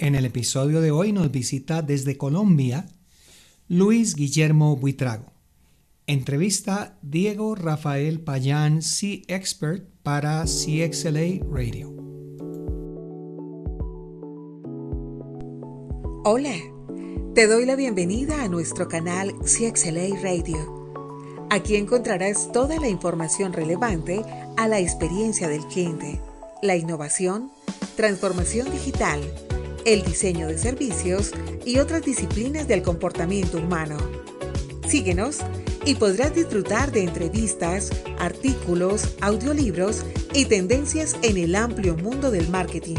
En el episodio de hoy nos visita desde Colombia Luis Guillermo Buitrago. Entrevista Diego Rafael Payán, Sea Expert para CXLA Radio. Hola, te doy la bienvenida a nuestro canal CXLA Radio. Aquí encontrarás toda la información relevante a la experiencia del cliente, la innovación, transformación digital, el diseño de servicios y otras disciplinas del comportamiento humano. Síguenos y podrás disfrutar de entrevistas, artículos, audiolibros y tendencias en el amplio mundo del marketing.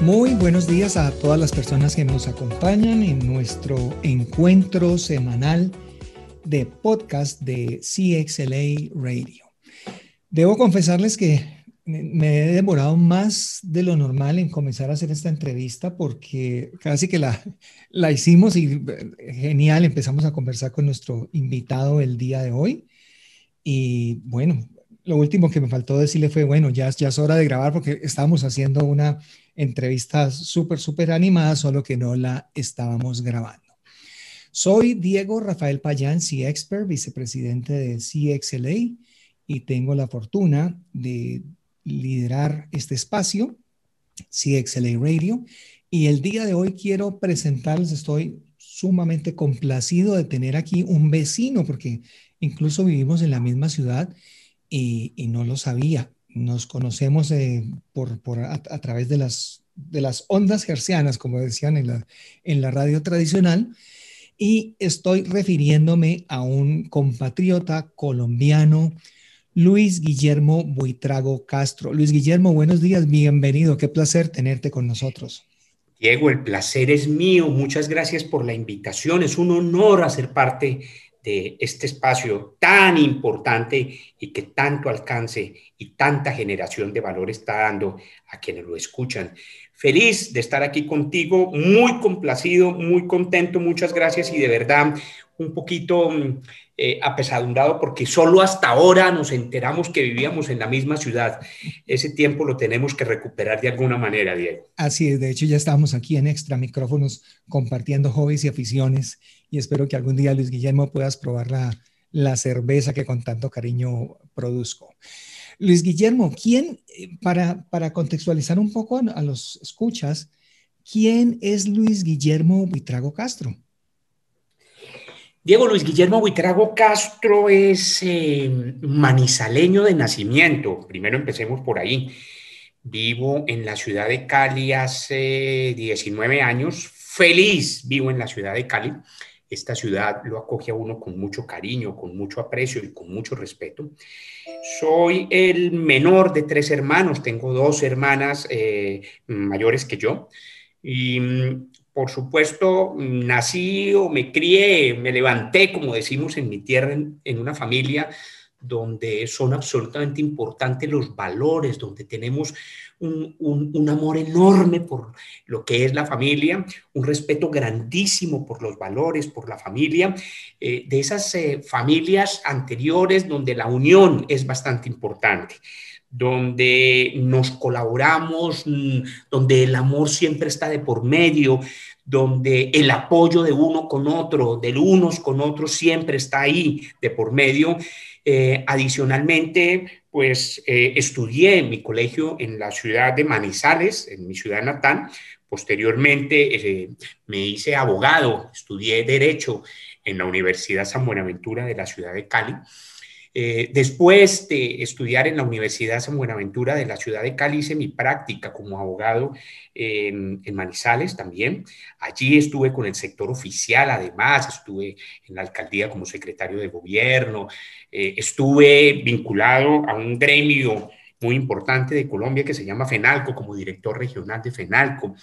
Muy buenos días a todas las personas que nos acompañan en nuestro encuentro semanal de podcast de CXLA Radio. Debo confesarles que me he demorado más de lo normal en comenzar a hacer esta entrevista porque casi que la, la hicimos y eh, genial, empezamos a conversar con nuestro invitado el día de hoy. Y bueno, lo último que me faltó decirle fue, bueno, ya, ya es hora de grabar porque estábamos haciendo una entrevista súper, súper animada, solo que no la estábamos grabando. Soy Diego Rafael Payán, C-Expert, vicepresidente de CXLA, y tengo la fortuna de liderar este espacio, CXLA Radio. Y el día de hoy quiero presentarles, estoy sumamente complacido de tener aquí un vecino, porque incluso vivimos en la misma ciudad y, no lo sabía. Nos conocemos eh, por, por a, través de las, de las ondas hercianas, como decían en la, en la radio tradicional, y estoy refiriéndome a un compatriota colombiano Luis Guillermo Buitrago Castro. Luis Guillermo, buenos días, bienvenido, qué placer tenerte con nosotros. Diego, el placer es mío, muchas gracias por la invitación, es un honor hacer parte de este espacio tan importante y que tanto alcance y tanta generación de valor está dando a quienes lo escuchan. Feliz de estar aquí contigo, muy complacido, muy contento, muchas gracias y de verdad un poquito mm, eh, apesadumbrado porque solo hasta ahora nos enteramos que vivíamos en la misma ciudad. Ese tiempo lo tenemos que recuperar de alguna manera, Diego. Así es, de hecho ya estamos aquí en Extra Micrófonos compartiendo hobbies y aficiones y espero que algún día, Luis Guillermo, puedas probar la, la cerveza que con tanto cariño produzco. Luis Guillermo, ¿quién, eh, para, para contextualizar un poco a, a los escuchas, quién es Luis Guillermo Buitrago Castro? Diego Luis Guillermo Buitrago Castro es eh, manizaleño de nacimiento. Primero empecemos por ahí. Vivo en la ciudad de Cali hace 19 años. Feliz vivo en la ciudad de Cali. Esta ciudad lo acoge a uno con mucho cariño, con mucho aprecio y con mucho respeto. Soy el menor de tres hermanos. Tengo dos hermanas eh, mayores que yo. Y mm, por supuesto, nací o me crié, me levanté, como decimos en mi tierra, en, una familia donde son absolutamente importantes los valores, donde tenemos un, amor enorme por lo que es la familia, un respeto grandísimo por los valores, por la familia, eh, de esas eh, familias anteriores donde la unión es bastante importante donde nos colaboramos, mm, donde el amor siempre está de por medio, donde el apoyo de uno con otro, del unos con otros, siempre está ahí de por medio. Eh, adicionalmente, pues eh, estudié en mi colegio en la ciudad de Manizales, en mi ciudad natal. Posteriormente eh, me hice abogado, estudié derecho en la Universidad San Buenaventura de la ciudad de Cali. Eh, después de estudiar en la Universidad San Buenaventura de la ciudad de Cali, hice mi práctica como abogado en, Manizales también. Allí estuve con el sector oficial, además, estuve en la alcaldía como secretario de gobierno, eh, estuve vinculado a un gremio muy importante de Colombia que se llama FENALCO, como director regional de FENALCO.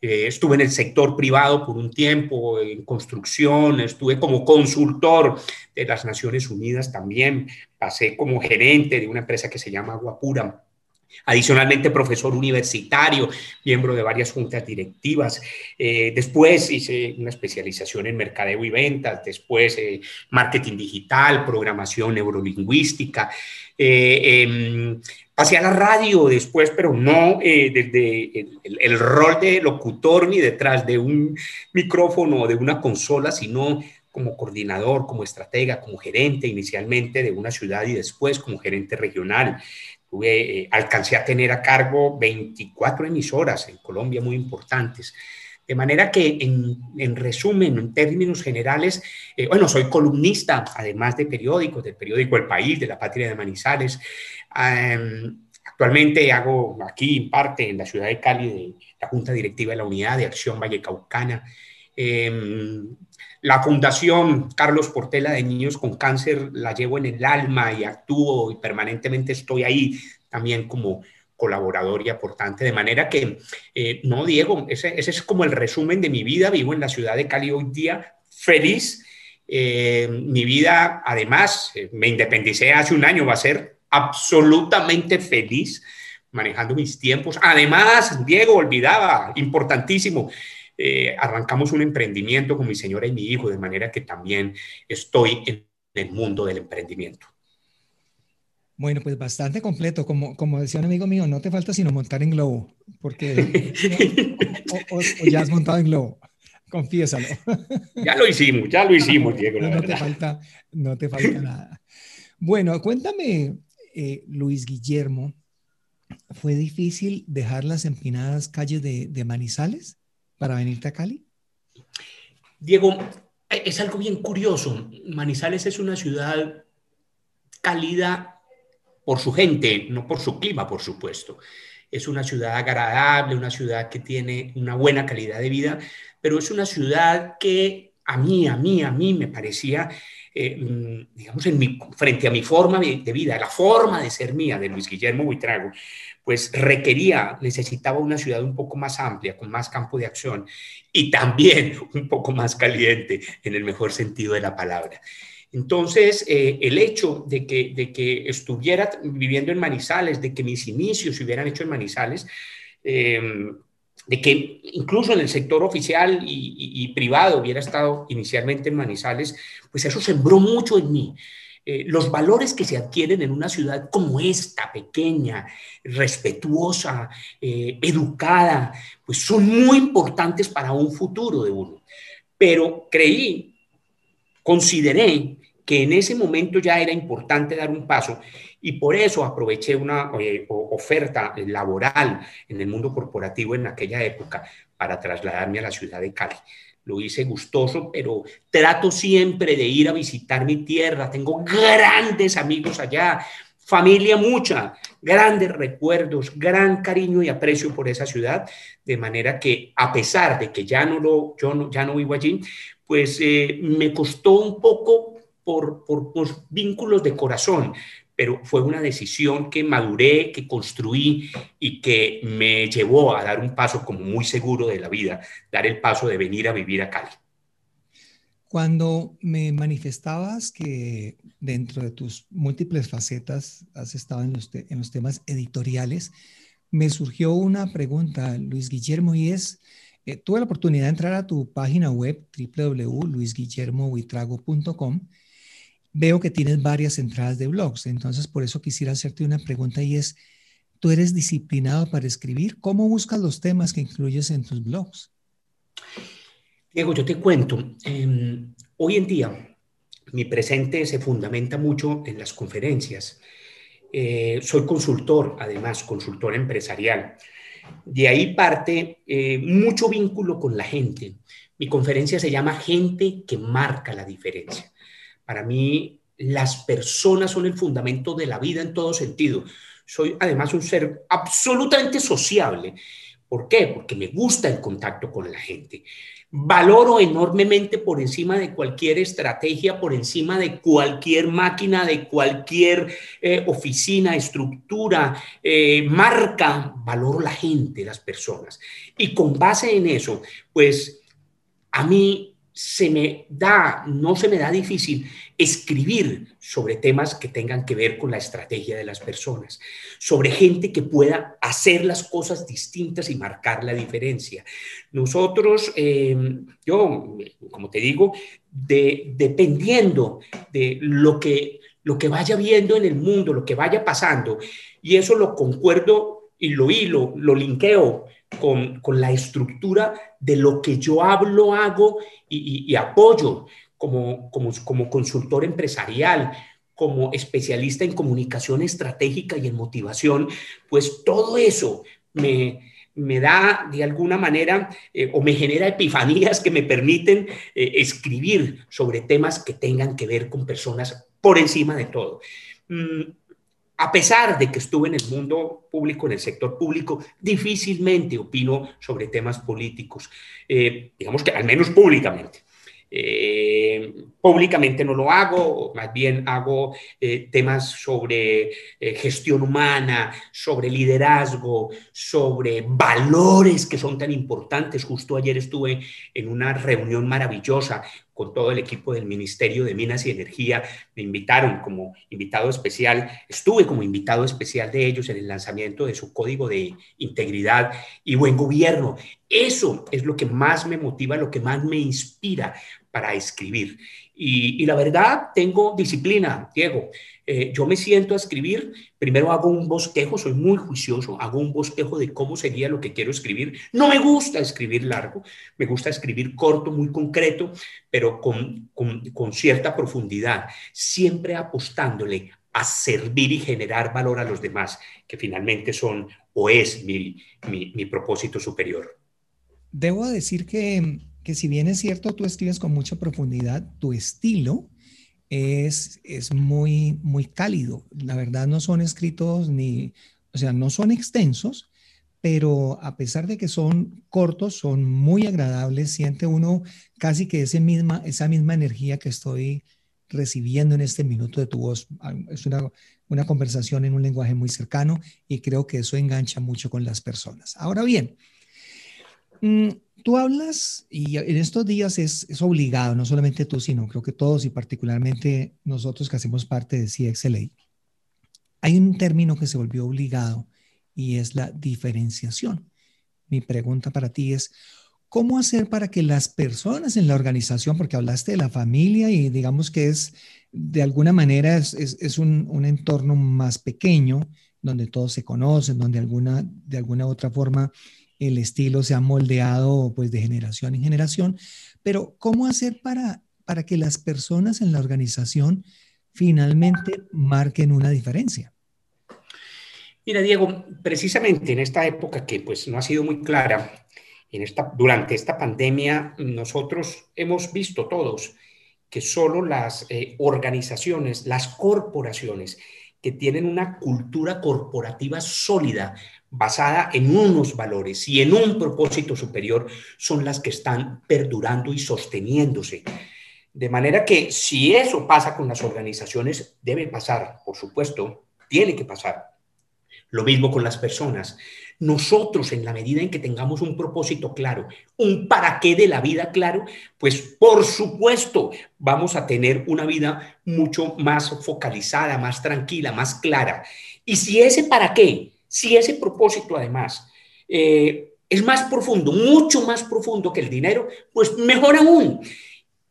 Eh, estuve en el sector privado por un tiempo, en construcción, estuve como consultor de las Naciones Unidas también, pasé como gerente de una empresa que se llama Agua Pura Adicionalmente, profesor universitario, miembro de varias juntas directivas. Eh, después hice una especialización en mercadeo y ventas, después eh, marketing digital, programación neurolingüística. Eh, em, pasé a la radio después, pero no desde el, el, rol de locutor ni detrás de un micrófono o de una consola, sino como coordinador, como estratega, como gerente inicialmente de una ciudad y después como gerente regional. Tuve, eh, alcancé a tener a cargo 24 emisoras en Colombia muy importantes. De manera que, en, resumen, en términos generales, eh, bueno, soy columnista, además de periódicos, del periódico El País, de la Patria de Manizales. actualmente hago aquí, parte, en la ciudad de Cali, de la Junta Directiva de la Unidad de Acción Vallecaucana. Em, la Fundación Carlos Portela de Niños con Cáncer la llevo en el alma y actúo y permanentemente estoy ahí también como colaborador y aportante, de manera que, eh, no, Diego, ese, es como el resumen de mi vida, vivo en la ciudad de Cali hoy día, feliz, eh, mi vida, además, eh, me independicé hace un año, va a ser absolutamente feliz manejando mis tiempos. Además, Diego, olvidaba, importantísimo, eh, arrancamos un emprendimiento con mi señora y mi hijo, de manera que también estoy en el mundo del emprendimiento. Bueno, pues bastante completo. Como, como decía un amigo mío, no te falta sino montar en globo, porque o, ya has montado en globo. Confiésalo. Ya lo hicimos, ya lo hicimos, Diego. no, Te falta, no te falta nada. Bueno, cuéntame, eh, Luis Guillermo, ¿fue difícil dejar las empinadas calles de, de Manizales? Para venirte a Cali? Diego, es algo bien curioso. Manizales es una ciudad cálida por su gente, no por su clima, por supuesto. Es una ciudad agradable, una ciudad que tiene una buena calidad de vida, pero es una ciudad que a mí, a mí, a mí me parecía, eh, mm, digamos, frente a mi forma de vida, la forma de ser mía, de Luis Guillermo Buitrago, pues requería, necesitaba una ciudad un poco más amplia, con más campo de acción y también un poco más caliente, en el mejor sentido de la palabra. Entonces, eh, el hecho de que, de que estuviera viviendo en Manizales, de que mis inicios se hubieran hecho en Manizales, em, de que incluso en el sector oficial y, privado hubiera estado inicialmente en Manizales, pues eso sembró mucho en mí. Eh, los valores que se adquieren en una ciudad como esta, pequeña, respetuosa, eh, educada, pues son muy importantes para un futuro de uno. Pero creí, consideré que en ese momento ya era importante dar un paso y por eso aproveché una eh, oferta laboral en el mundo corporativo en aquella época para trasladarme a la ciudad de Cali lo hice gustoso, pero trato siempre de ir a visitar mi tierra. Tengo grandes amigos allá, familia mucha, grandes recuerdos, gran cariño y aprecio por esa ciudad, de manera que a pesar de que ya no lo, yo no, ya no vivo allí, pues eh, me costó un poco por, por, por vínculos de corazón, pero fue una decisión que maduré, que construí y que me llevó a dar un paso como muy seguro de la vida, dar el paso de venir a vivir a Cali. Cuando me manifestabas que dentro de tus múltiples facetas has estado en los, en los temas editoriales, me surgió una pregunta, Luis Guillermo, y es, eh, tuve la oportunidad de entrar a tu página web www.luisguillermohuitrago.com veo que tienes varias entradas de blogs, entonces por eso quisiera hacerte una pregunta y es, ¿tú eres disciplinado para escribir? ¿Cómo buscas los temas que incluyes en tus blogs? Diego, yo te cuento, em, hoy en día mi presente se fundamenta mucho en las conferencias. Eh, soy consultor, además, consultor empresarial. De ahí parte eh, mucho vínculo con la gente. Mi conferencia se llama Gente que marca la diferencia. Para mí, las personas son el fundamento de la vida en todo sentido. Soy además un ser absolutamente sociable. ¿Por qué? Porque me gusta el contacto con la gente. Valoro enormemente por encima de cualquier estrategia, por encima de cualquier máquina, de cualquier eh, oficina, estructura, eh, marca, valoro la gente, las personas. Y con base en eso, pues a mí se me da, no se me da difícil escribir sobre temas que tengan que ver con la estrategia de las personas, sobre gente que pueda hacer las cosas distintas y marcar la diferencia. Nosotros, em, yo, como te digo, dependiendo de lo que, lo que vaya viendo en el mundo, lo que vaya pasando, y eso lo concuerdo y lo hilo, lo linkeo con, la estructura de lo que yo hablo, hago y, apoyo como, como, como consultor empresarial, como especialista en comunicación estratégica y en motivación, pues todo eso me, me da de alguna manera eh, o me genera epifanías que me permiten eh, escribir sobre temas que tengan que ver con personas por encima de todo. Mm, a pesar de que estuve en el mundo público, en el sector público, difícilmente opino sobre temas políticos, eh, digamos que al menos públicamente. Eh, públicamente no lo hago, más bien hago eh, temas sobre gestión humana, sobre liderazgo, sobre valores que son tan importantes. Justo ayer estuve en una reunión maravillosa con todo el equipo del Ministerio de Minas y Energía. Me invitaron como invitado especial, estuve como invitado especial de ellos en el lanzamiento de su código de integridad y buen gobierno. Eso es lo que más me motiva, lo que más me inspira para escribir. Y, la verdad, tengo disciplina, Diego. Eh, yo me siento a escribir, primero hago un bosquejo, soy muy juicioso, hago un bosquejo de cómo sería lo que quiero escribir. No me gusta escribir largo, me gusta escribir corto, muy concreto, pero con, con, cierta profundidad, siempre apostándole a servir y generar valor a los demás, que finalmente son o es mi, mi, mi propósito superior. Debo decir que que si bien es cierto, tú escribes con mucha profundidad, tu estilo es, es muy, muy cálido. La verdad no son escritos ni, o sea, no son extensos, pero a pesar de que son cortos, son muy agradables. Siente uno casi que ese misma, esa misma energía que estoy recibiendo en este minuto de tu voz. Ah, es una, una conversación en un lenguaje muy cercano y creo que eso engancha mucho con las personas. Ahora bien, mm, tú hablas, y en estos días es, es, obligado, no solamente tú, sino creo que todos y particularmente nosotros que hacemos parte de CXLA, hay un término que se volvió obligado y es la diferenciación. Mi pregunta para ti es, ¿cómo hacer para que las personas en la organización, porque hablaste de la familia y digamos que es, de alguna manera, es, es, un, un, entorno más pequeño, donde todos se conocen, donde alguna, de alguna otra forma el estilo se ha moldeado pues de generación en generación, pero ¿cómo hacer para, para que las personas en la organización finalmente marquen una diferencia? Mira, Diego, precisamente en esta época que pues no ha sido muy clara, en esta, durante esta pandemia nosotros hemos visto todos que solo las eh, organizaciones, las corporaciones que tienen una cultura corporativa sólida, basada en unos valores y en un propósito superior, son las que están perdurando y sosteniéndose. De manera que si eso pasa con las organizaciones, debe pasar, por supuesto, tiene que pasar. Lo mismo con las personas. Nosotros, en la medida en que tengamos un propósito claro, un para qué de la vida claro, pues por supuesto vamos a tener una vida mucho más focalizada, más tranquila, más clara. Y si ese para qué si ese propósito además eh, es más profundo, mucho más profundo que el dinero, pues mejor aún.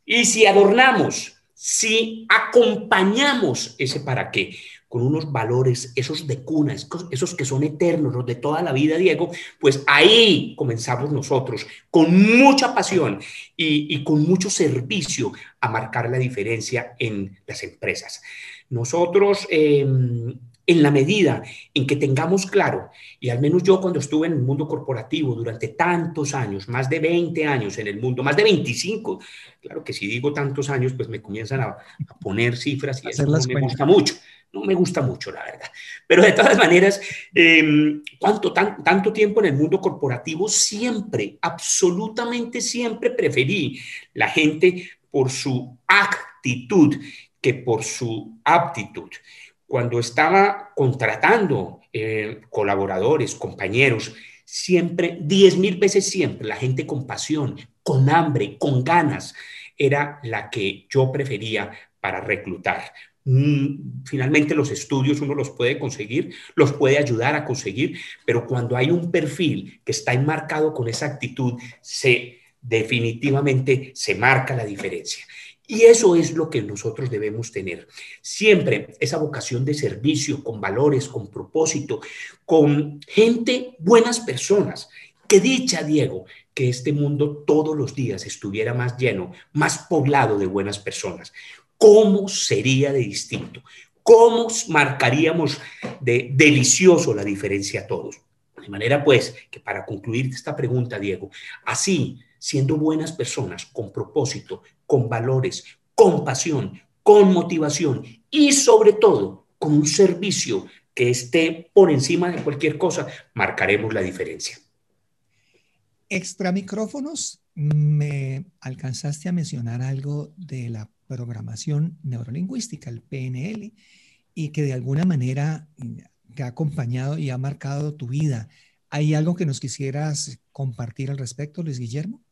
Y si adornamos, si acompañamos ese para qué con unos valores, esos de cuna, esos que son eternos, los de toda la vida, Diego, pues ahí comenzamos nosotros con mucha pasión y, con mucho servicio a marcar la diferencia en las empresas. Nosotros em, en la medida en que tengamos claro, y al menos yo cuando estuve en el mundo corporativo durante tantos años, más de 20 años en el mundo, más de 25, claro que si digo tantos años, pues me comienzan a, poner cifras y eso no me gusta mucho, no me gusta mucho, la verdad. Pero de todas maneras, eh, ¿cuánto, tanto tiempo en el mundo corporativo, siempre, absolutamente siempre preferí la gente por su actitud que por su aptitud cuando estaba contratando eh, colaboradores, compañeros, siempre, diez mil veces siempre, la gente con pasión, con hambre, con ganas, era la que yo prefería para reclutar. Mm, finalmente los estudios uno los puede conseguir, los puede ayudar a conseguir, pero cuando hay un perfil que está enmarcado con esa actitud, se definitivamente se marca la diferencia. Y eso es lo que nosotros debemos tener. Siempre esa vocación de servicio, con valores, con propósito, con gente, buenas personas. Qué dicha, Diego, que este mundo todos los días estuviera más lleno, más poblado de buenas personas. ¿Cómo sería de distinto? ¿Cómo marcaríamos de delicioso la diferencia a todos? De manera pues que para concluir esta pregunta, Diego, así, siendo buenas personas, con propósito, con valores, con pasión, con motivación y sobre todo con un servicio que esté por encima de cualquier cosa, marcaremos la diferencia. Extra micrófonos, me alcanzaste a mencionar algo de la programación neurolingüística, el PNL, y que de alguna manera te ha acompañado y ha marcado tu vida. ¿Hay algo que nos quisieras compartir al respecto, Luis Guillermo?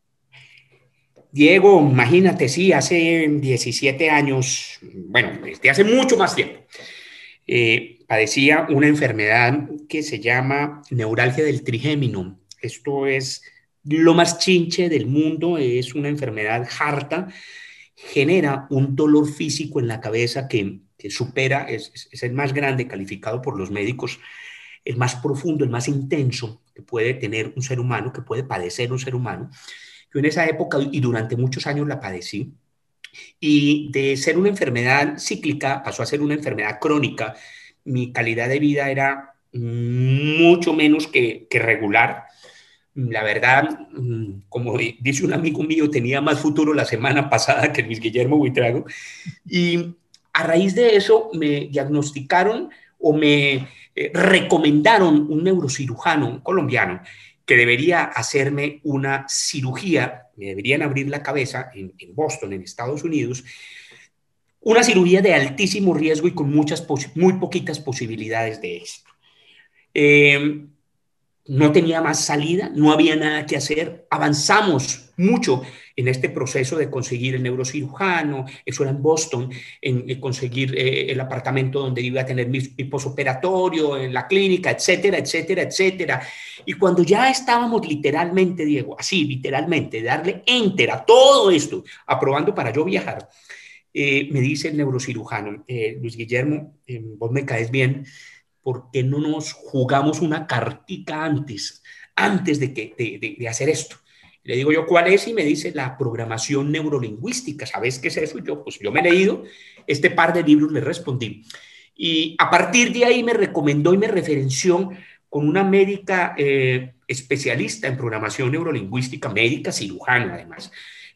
Diego, imagínate, sí, hace 17 años, bueno, desde hace mucho más tiempo, eh, padecía una enfermedad que se llama neuralgia del trigémino. Esto es lo más chinche del mundo, es una enfermedad harta genera un dolor físico en la cabeza que, supera, es, el más grande calificado por los médicos, el más profundo, el más intenso que puede tener un ser humano, que puede padecer un ser humano. Yo en esa época y durante muchos años la padecí. Y de ser una enfermedad cíclica pasó a ser una enfermedad crónica. Mi calidad de vida era mucho menos que, regular la verdad, mm, como dice un amigo mío, tenía más futuro la semana pasada que Luis Guillermo Buitrago. Y a raíz de eso me diagnosticaron o me eh, recomendaron un neurocirujano colombiano que debería hacerme una cirugía, me deberían abrir la cabeza en, Boston, en Estados Unidos, una cirugía de altísimo riesgo y con muchas, muy poquitas posibilidades de éxito. Eh, no tenía más salida, no había nada que hacer. Avanzamos mucho en este proceso de conseguir el neurocirujano, eso era en Boston, en, conseguir eh, el apartamento donde iba a tener mi, posoperatorio, en la clínica, etcétera, etcétera, etcétera. Y cuando ya estábamos literalmente, Diego, así, literalmente, darle enter a todo esto, aprobando para yo viajar, eh, me dice el neurocirujano, eh, Luis Guillermo, vos me caes bien, ¿por qué no nos jugamos una cartica antes, antes de, que, de, hacer esto? Le digo yo, ¿cuál es? Y me dice la programación neurolingüística. ¿Sabes qué es eso? Y yo, pues yo me he leído este par de libros, le respondí. Y a partir de ahí me recomendó y me referenció con una médica eh, especialista en programación neurolingüística, médica cirujana además,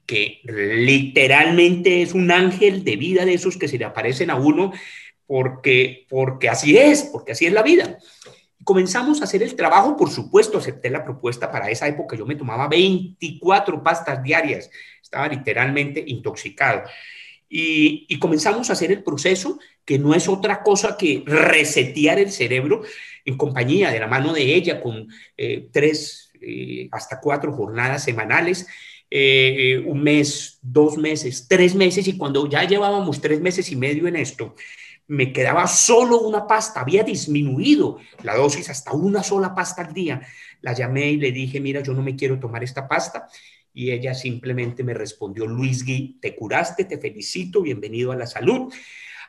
que literalmente es un ángel de vida de esos que se le aparecen a uno porque, porque así es, porque así es la vida. Comenzamos a hacer el trabajo, por supuesto, acepté la propuesta para esa época, yo me tomaba 24 pastas diarias, estaba literalmente intoxicado. Y, comenzamos a hacer el proceso, que no es otra cosa que resetear el cerebro en compañía de la mano de ella, con eh, tres eh, hasta cuatro jornadas semanales, eh, un mes, dos meses, tres meses, y cuando ya llevábamos tres meses y medio en esto, me quedaba solo una pasta, había disminuido la dosis hasta una sola pasta al día. La llamé y le dije, mira, yo no me quiero tomar esta pasta. Y ella simplemente me respondió, Luis Gui, te curaste, te felicito, bienvenido a la salud.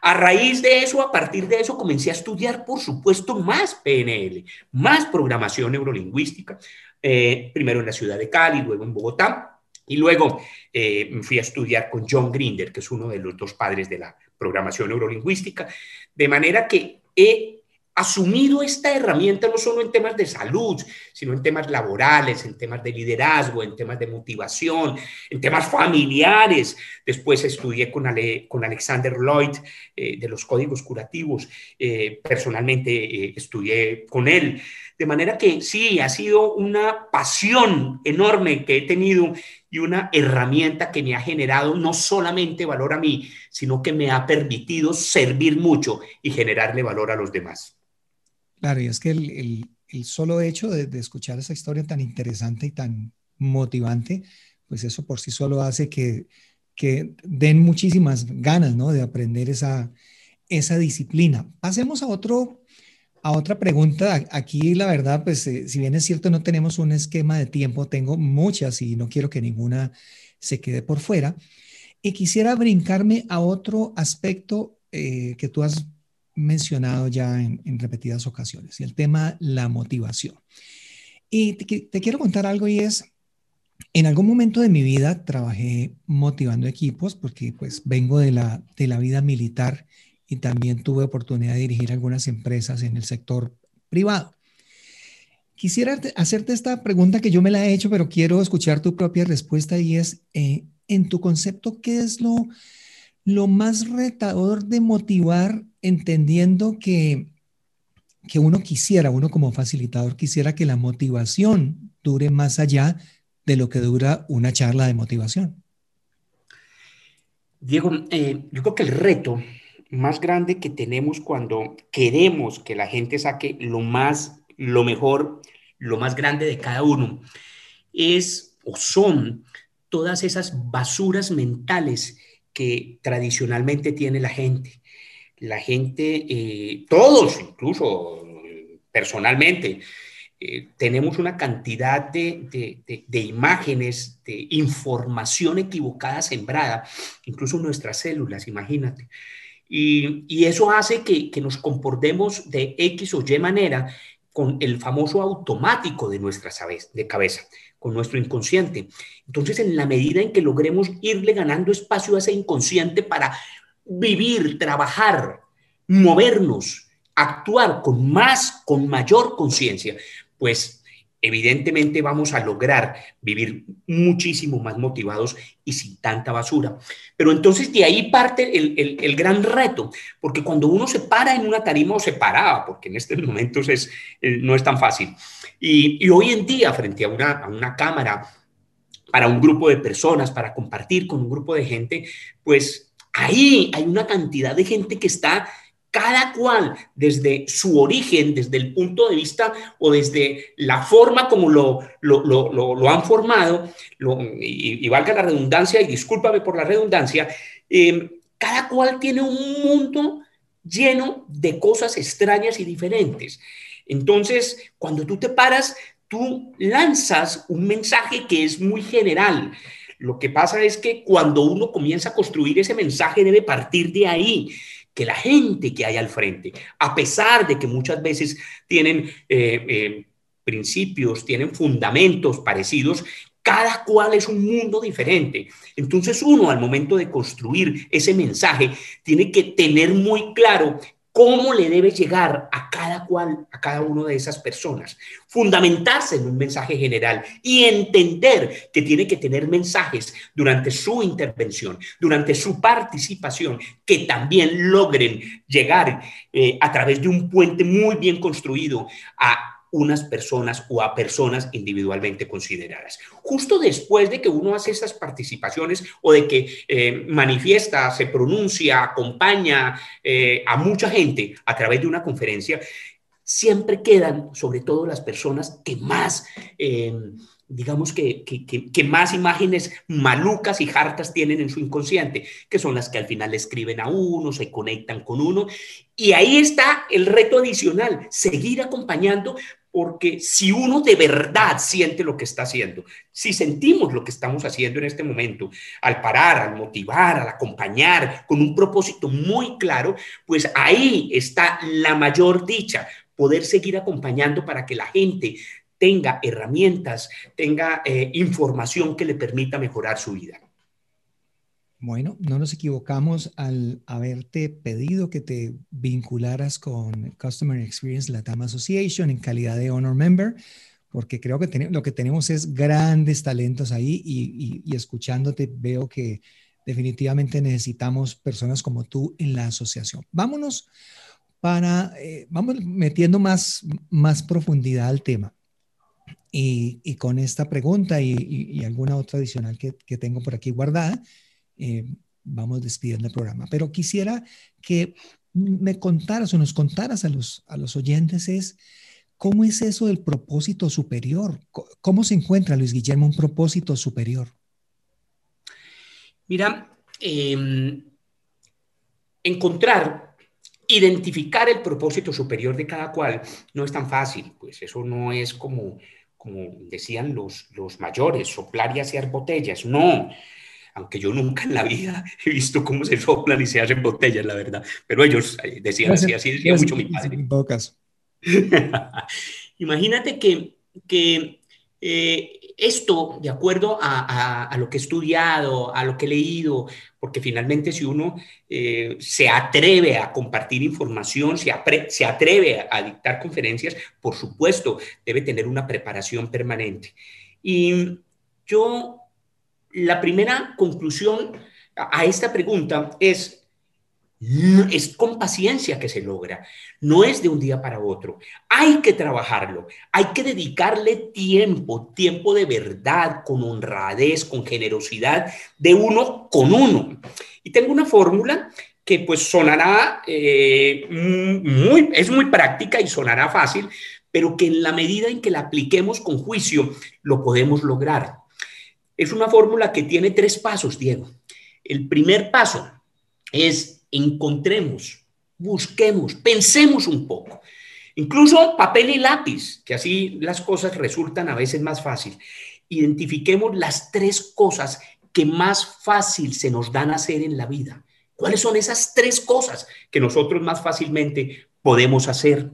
A raíz de eso, a partir de eso, comencé a estudiar, por supuesto, más PNL, más programación neurolingüística, eh, primero en la ciudad de Cali, luego en Bogotá, y luego eh, fui a estudiar con John Grinder, que es uno de los dos padres de la programación neurolingüística, de manera que he asumido esta herramienta no solo en temas de salud, sino en temas laborales, en temas de liderazgo, en temas de motivación, en temas familiares. Después estudié con, con Alexander Lloyd eh, de los códigos curativos. Eh, personalmente eh, estudié con él. De manera que sí, ha sido una pasión enorme que he tenido y una herramienta que me ha generado no solamente valor a mí, sino que me ha permitido servir mucho y generarle valor a los demás. Claro, y es que el, solo hecho de, escuchar esa historia tan interesante y tan motivante, pues eso por sí solo hace que, que den muchísimas ganas, ¿no? De aprender esa, esa disciplina. Pasemos a otro a otra pregunta, aquí la verdad, pues eh, si bien es cierto no tenemos un esquema de tiempo, tengo muchas y no quiero que ninguna se quede por fuera. Y quisiera brincarme a otro aspecto eh, que tú has mencionado ya en, repetidas ocasiones, y el tema la motivación. Y te, quiero contar algo y es, en algún momento de mi vida trabajé motivando equipos porque pues vengo de la, de la vida militar y también tuve oportunidad de dirigir algunas empresas en el sector privado. Quisiera hacerte esta pregunta que yo me la he hecho, pero quiero escuchar tu propia respuesta y es, eh, en tu concepto, ¿qué es lo, lo más retador de motivar entendiendo que, que uno quisiera, uno como facilitador quisiera que la motivación dure más allá de lo que dura una charla de motivación? Diego, eh, yo creo que el reto más grande que tenemos cuando queremos que la gente saque lo más, lo mejor, lo más grande de cada uno, es o son todas esas basuras mentales que tradicionalmente tiene la gente. La gente, eh, todos, incluso personalmente, eh, tenemos una cantidad de, de, imágenes, de información equivocada sembrada, incluso nuestras células, imagínate. Y, eso hace que, nos comportemos de X o Y manera con el famoso automático de nuestra cabeza, con nuestro inconsciente. Entonces, en la medida en que logremos irle ganando espacio a ese inconsciente para vivir, trabajar, movernos, actuar con más, con mayor conciencia, pues evidentemente vamos a lograr vivir muchísimo más motivados y sin tanta basura. Pero entonces de ahí parte el, gran reto, porque cuando uno se para en una tarima o se paraba, porque en estos momentos es, eh, no es tan fácil, y, hoy en día frente a una, a una cámara, para un grupo de personas, para compartir con un grupo de gente, pues ahí hay una cantidad de gente que está cada cual desde su origen, desde el punto de vista o desde la forma como lo, lo, han formado, y, valga la redundancia, y discúlpame por la redundancia, em, cada cual tiene un mundo lleno de cosas extrañas y diferentes. Entonces, cuando tú te paras, tú lanzas un mensaje que es muy general. Lo que pasa es que cuando uno comienza a construir ese mensaje debe partir de ahí que la gente que hay al frente, a pesar de que muchas veces tienen eh, eh, principios, tienen fundamentos parecidos, cada cual es un mundo diferente. Entonces uno al momento de construir ese mensaje tiene que tener muy claro cómo le debe llegar a cada cual, a cada una de esas personas. Fundamentarse en un mensaje general y entender que tiene que tener mensajes durante su intervención, durante su participación, que también logren llegar eh, a través de un puente muy bien construido a unas personas o a personas individualmente consideradas. Justo después de que uno hace esas participaciones o de que eh, manifiesta, se pronuncia, acompaña eh, a mucha gente a través de una conferencia, siempre quedan sobre todo las personas que más... Eh, digamos que, que, más imágenes malucas y hartas tienen en su inconsciente, que son las que al final escriben a uno, se conectan con uno. Y ahí está el reto adicional, seguir acompañando porque si uno de verdad siente lo que está haciendo, si sentimos lo que estamos haciendo en este momento, al parar, al motivar, al acompañar con un propósito muy claro, pues ahí está la mayor dicha, poder seguir acompañando para que la gente tenga herramientas, tenga eh, información que le permita mejorar su vida. Bueno, no nos equivocamos al haberte pedido que te vincularas con Customer Experience Latam Association en calidad de Honor Member, porque creo que lo que tenemos es grandes talentos ahí y, escuchándote veo que definitivamente necesitamos personas como tú en la asociación. Vámonos para, eh, vamos metiendo más, más profundidad al tema. Y, con esta pregunta y, alguna otra adicional que, que tengo por aquí guardada, eh, vamos despidiendo el programa. Pero quisiera que me contaras o nos contaras a los, a los oyentes es cómo es eso del propósito superior. ¿Cómo se encuentra, Luis Guillermo, un propósito superior? Mira, em, encontrar, identificar el propósito superior de cada cual no es tan fácil, pues eso no es como, como decían los, los mayores, soplar y hacer botellas, no. Aunque yo nunca en la vida he visto cómo se soplan y se hacen botellas, la verdad. Pero ellos decían así, así decía mucho mi padre. En todo caso. Imagínate que, que eh, esto, de acuerdo a, lo que he estudiado, a lo que he leído, porque finalmente si uno eh, se atreve a compartir información, se, se atreve a, dictar conferencias, por supuesto, debe tener una preparación permanente. Y yo, la primera conclusión a esta pregunta es, es con paciencia que se logra, no es de un día para otro. Hay que trabajarlo, hay que dedicarle tiempo, tiempo de verdad, con honradez, con generosidad, de uno con uno. Y tengo una fórmula que pues sonará eh, muy, es muy práctica y sonará fácil, pero que en la medida en que la apliquemos con juicio, lo podemos lograr. Es una fórmula que tiene tres pasos, Diego. El primer paso es encontremos, busquemos, pensemos un poco. Incluso papel y lápiz, que así las cosas resultan a veces más fácil. Identifiquemos las tres cosas que más fácil se nos dan a hacer en la vida. ¿Cuáles son esas tres cosas que nosotros más fácilmente podemos hacer?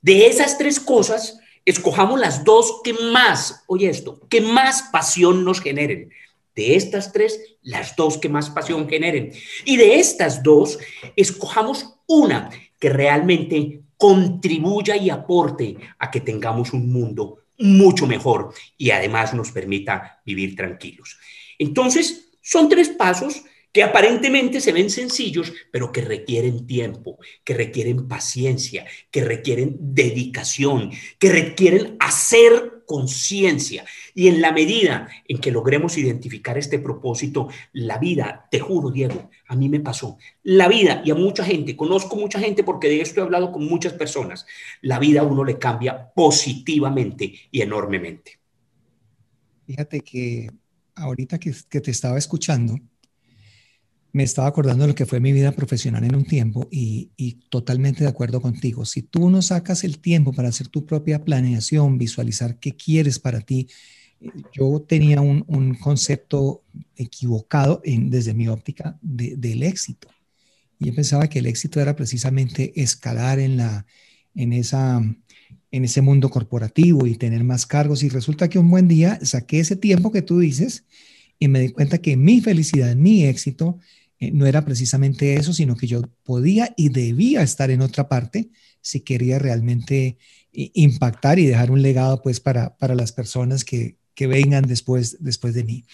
De esas tres cosas, escojamos las dos que más, oye esto, que más pasión nos generen. De estas tres, las dos que más pasión generen. Y de estas dos, escojamos una que realmente contribuya y aporte a que tengamos un mundo mucho mejor y además nos permita vivir tranquilos. Entonces, son tres pasos que aparentemente se ven sencillos, pero que requieren tiempo, que requieren paciencia, que requieren dedicación, que requieren hacer conciencia. Y en la medida en que logremos identificar este propósito, la vida, te juro, Diego, a mí me pasó, la vida y a mucha gente, conozco mucha gente porque de esto he hablado con muchas personas, la vida a uno le cambia positivamente y enormemente. Fíjate que ahorita que, que te estaba escuchando, me estaba acordando de lo que fue mi vida profesional en un tiempo y, totalmente de acuerdo contigo. Si tú no sacas el tiempo para hacer tu propia planeación, visualizar qué quieres para ti, yo tenía un, concepto equivocado en, desde mi óptica del éxito. Yo pensaba que el éxito era precisamente escalar en, la, en, esa, en ese mundo corporativo y tener más cargos. Y resulta que un buen día saqué ese tiempo que tú dices y me di cuenta que mi felicidad, mi éxito, eh, no era precisamente eso, sino que yo podía y debía estar en otra parte si quería realmente impactar y dejar un legado pues para, para las personas que, que vengan después, después de mí.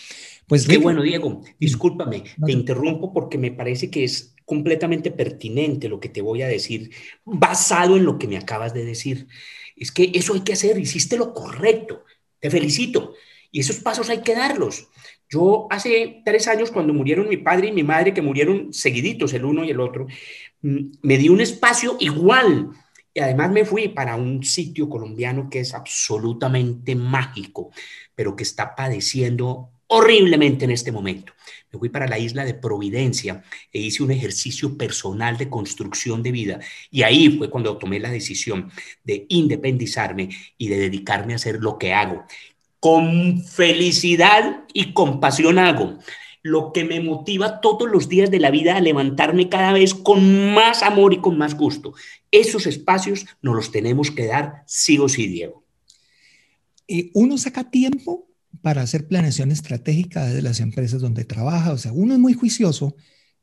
Pues qué bueno, Diego. Discúlpame, te interrumpo porque me parece que es completamente pertinente lo que te voy a decir, basado en lo que me acabas de decir. Es que eso hay que hacer, hiciste lo correcto. Te felicito. Y esos pasos hay que darlos. Yo hace tres años, cuando murieron mi padre y mi madre, que murieron seguiditos el uno y el otro, mm, me di un espacio igual. Y además me fui para un sitio colombiano que es absolutamente mágico, pero que está padeciendo horriblemente en este momento. Me fui para la isla de Providencia e hice un ejercicio personal de construcción de vida. Y ahí fue cuando tomé la decisión de independizarme y de dedicarme a hacer lo que hago con felicidad y compasión hago. Lo que me motiva todos los días de la vida a levantarme cada vez con más amor y con más gusto. Esos espacios nos los tenemos que dar sí o sí, Diego. Y uno saca tiempo para hacer planeación estratégica de las empresas donde trabaja. O sea, uno es muy juicioso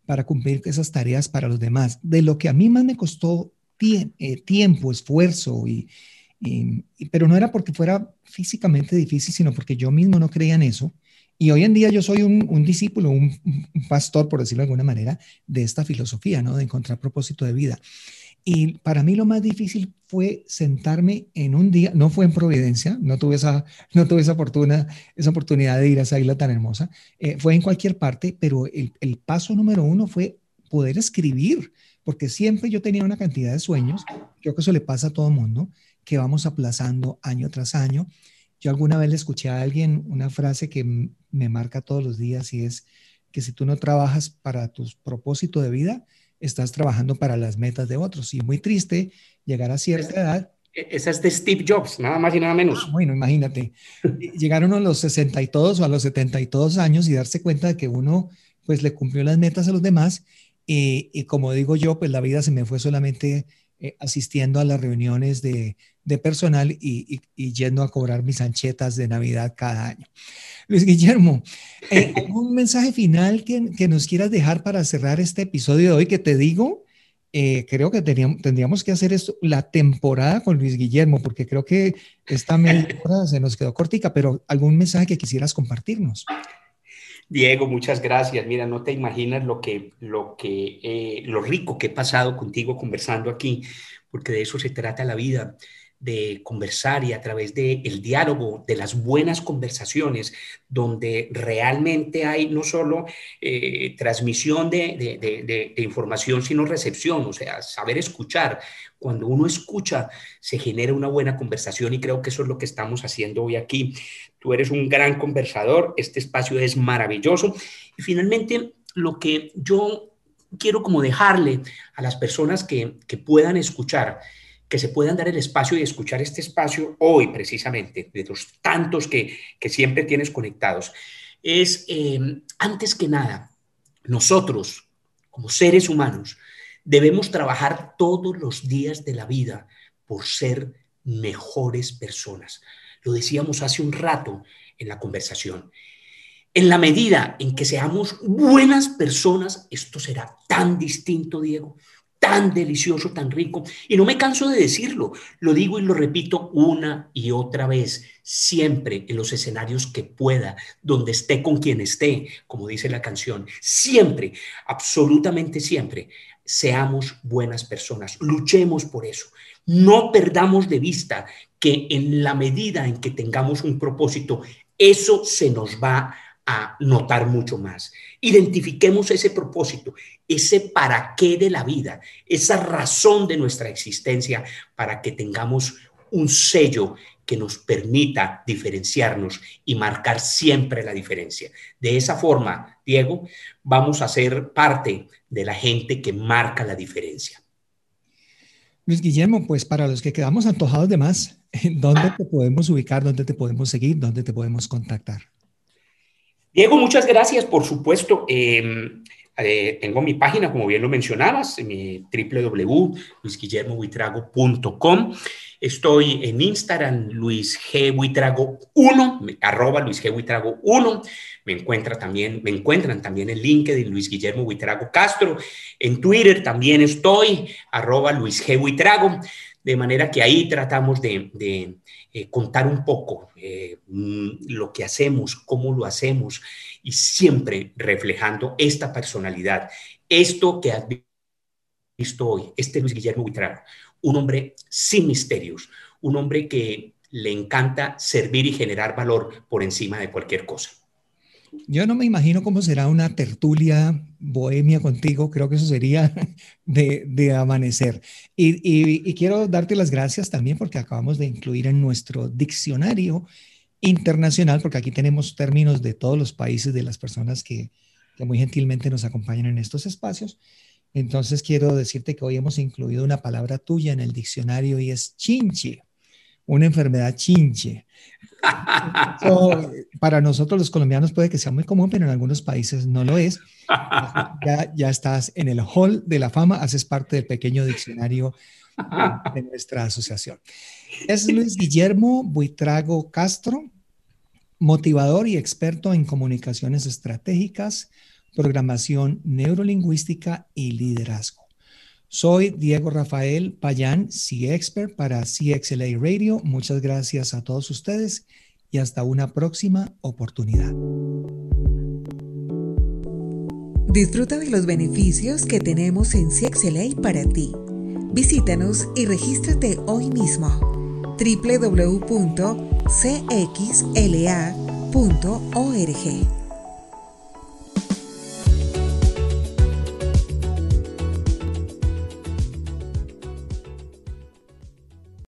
para cumplir esas tareas para los demás. De lo que a mí más me costó eh, tiempo, esfuerzo y, pero no era porque fuera físicamente difícil, sino porque yo mismo no creía en eso. Y hoy en día yo soy un, discípulo, un, pastor, por decirlo de alguna manera, de esta filosofía, ¿no? De encontrar propósito de vida. Y para mí lo más difícil fue sentarme en un día, no fue en Providencia, no tuve esa, no tuve esa, fortuna, esa oportunidad de ir a esa isla tan hermosa, eh, fue en cualquier parte, pero el, el paso número uno fue poder escribir, porque siempre yo tenía una cantidad de sueños, creo que eso le pasa a todo mundo, que vamos aplazando año tras año. Yo alguna vez le escuché a alguien una frase que me marca todos los días y es que si tú no trabajas para tu propósito de vida, estás trabajando para las metas de otros. Y muy triste llegar a cierta edad. E, esa es de Steve Jobs, nada más y nada menos. Ah, bueno, imagínate, llegaron a los 60 y todos o a los 70 y todos años y darse cuenta de que uno pues le cumplió las metas a los demás y, como digo yo, pues la vida se me fue solamente eh, asistiendo a las reuniones de, personal y, yendo a cobrar mis anchetas de Navidad cada año. Luis Guillermo, eh, ¿algún mensaje final que, nos quieras dejar para cerrar este episodio de hoy? Que te digo, eh, creo que teníamos, tendríamos que hacer esto, la temporada con Luis Guillermo, porque creo que esta media hora se nos quedó cortica, pero algún mensaje que quisieras compartirnos. Diego, muchas gracias. Mira, no te imaginas lo que, lo que, eh, lo rico que he pasado contigo conversando aquí, porque de eso se trata la vida de conversar y a través del el diálogo, de las buenas conversaciones, donde realmente hay no solo eh, transmisión de, de, información, sino recepción, o sea, saber escuchar. Cuando uno escucha, se genera una buena conversación y creo que eso es lo que estamos haciendo hoy aquí. Tú eres un gran conversador, este espacio es maravilloso. Y finalmente, lo que yo quiero como dejarle a las personas que, que puedan escuchar, que se puedan dar el espacio y escuchar este espacio hoy precisamente, de los tantos que, siempre tienes conectados, es eh, antes que nada, nosotros como seres humanos debemos trabajar todos los días de la vida por ser mejores personas. Lo decíamos hace un rato en la conversación. En la medida en que seamos buenas personas, esto será tan distinto, Diego, tan delicioso, tan rico. Y no me canso de decirlo, lo digo y lo repito una y otra vez, siempre en los escenarios que pueda, donde esté con quien esté, como dice la canción, siempre, absolutamente siempre, seamos buenas personas, luchemos por eso. No perdamos de vista que en la medida en que tengamos un propósito, eso se nos va a notar mucho más. Identifiquemos ese propósito, ese para qué de la vida, esa razón de nuestra existencia para que tengamos un sello que nos permita diferenciarnos y marcar siempre la diferencia. De esa forma, Diego, vamos a ser parte de la gente que marca la diferencia. Luis Guillermo, pues para los que quedamos antojados de más, ¿dónde te podemos ubicar? ¿Dónde te podemos seguir? ¿Dónde te podemos contactar? Diego, muchas gracias, por supuesto. Em, eh, tengo mi página, como bien lo mencionabas, mi www.luisguillermobuitrago.com. Estoy en Instagram, Luis G. 1, arroba Luis G. 1. Me, encuentra también, me encuentran también en LinkedIn, Luis Guillermo Buitrago Castro. En Twitter también estoy, arroba Luis G. Buitrago. De manera que ahí tratamos de, eh, contar un poco eh, lo que hacemos, cómo lo hacemos y siempre reflejando esta personalidad, esto que has visto hoy, este Luis Guillermo Buitrago, un hombre sin misterios, un hombre que le encanta servir y generar valor por encima de cualquier cosa. Yo no me imagino cómo será una tertulia bohemia contigo, creo que eso sería de, amanecer. Y, quiero darte las gracias también porque acabamos de incluir en nuestro diccionario internacional, porque aquí tenemos términos de todos los países de las personas que, que muy gentilmente nos acompañan en estos espacios. Entonces quiero decirte que hoy hemos incluido una palabra tuya en el diccionario y es chinche una enfermedad chinche. para nosotros los colombianos puede que sea muy común, pero en algunos países no lo es. Ya, ya estás en el hall de la fama, haces parte del pequeño diccionario de nuestra asociación. Es Luis Guillermo Buitrago Castro, motivador y experto en comunicaciones estratégicas, programación neurolingüística y liderazgo. Soy Diego Rafael Payán, C-Expert para CXLA Radio. Muchas gracias a todos ustedes y hasta una próxima oportunidad. Disfruta de los beneficios que tenemos en CXLA para ti. Visítanos y regístrate hoy mismo. www.cxla.org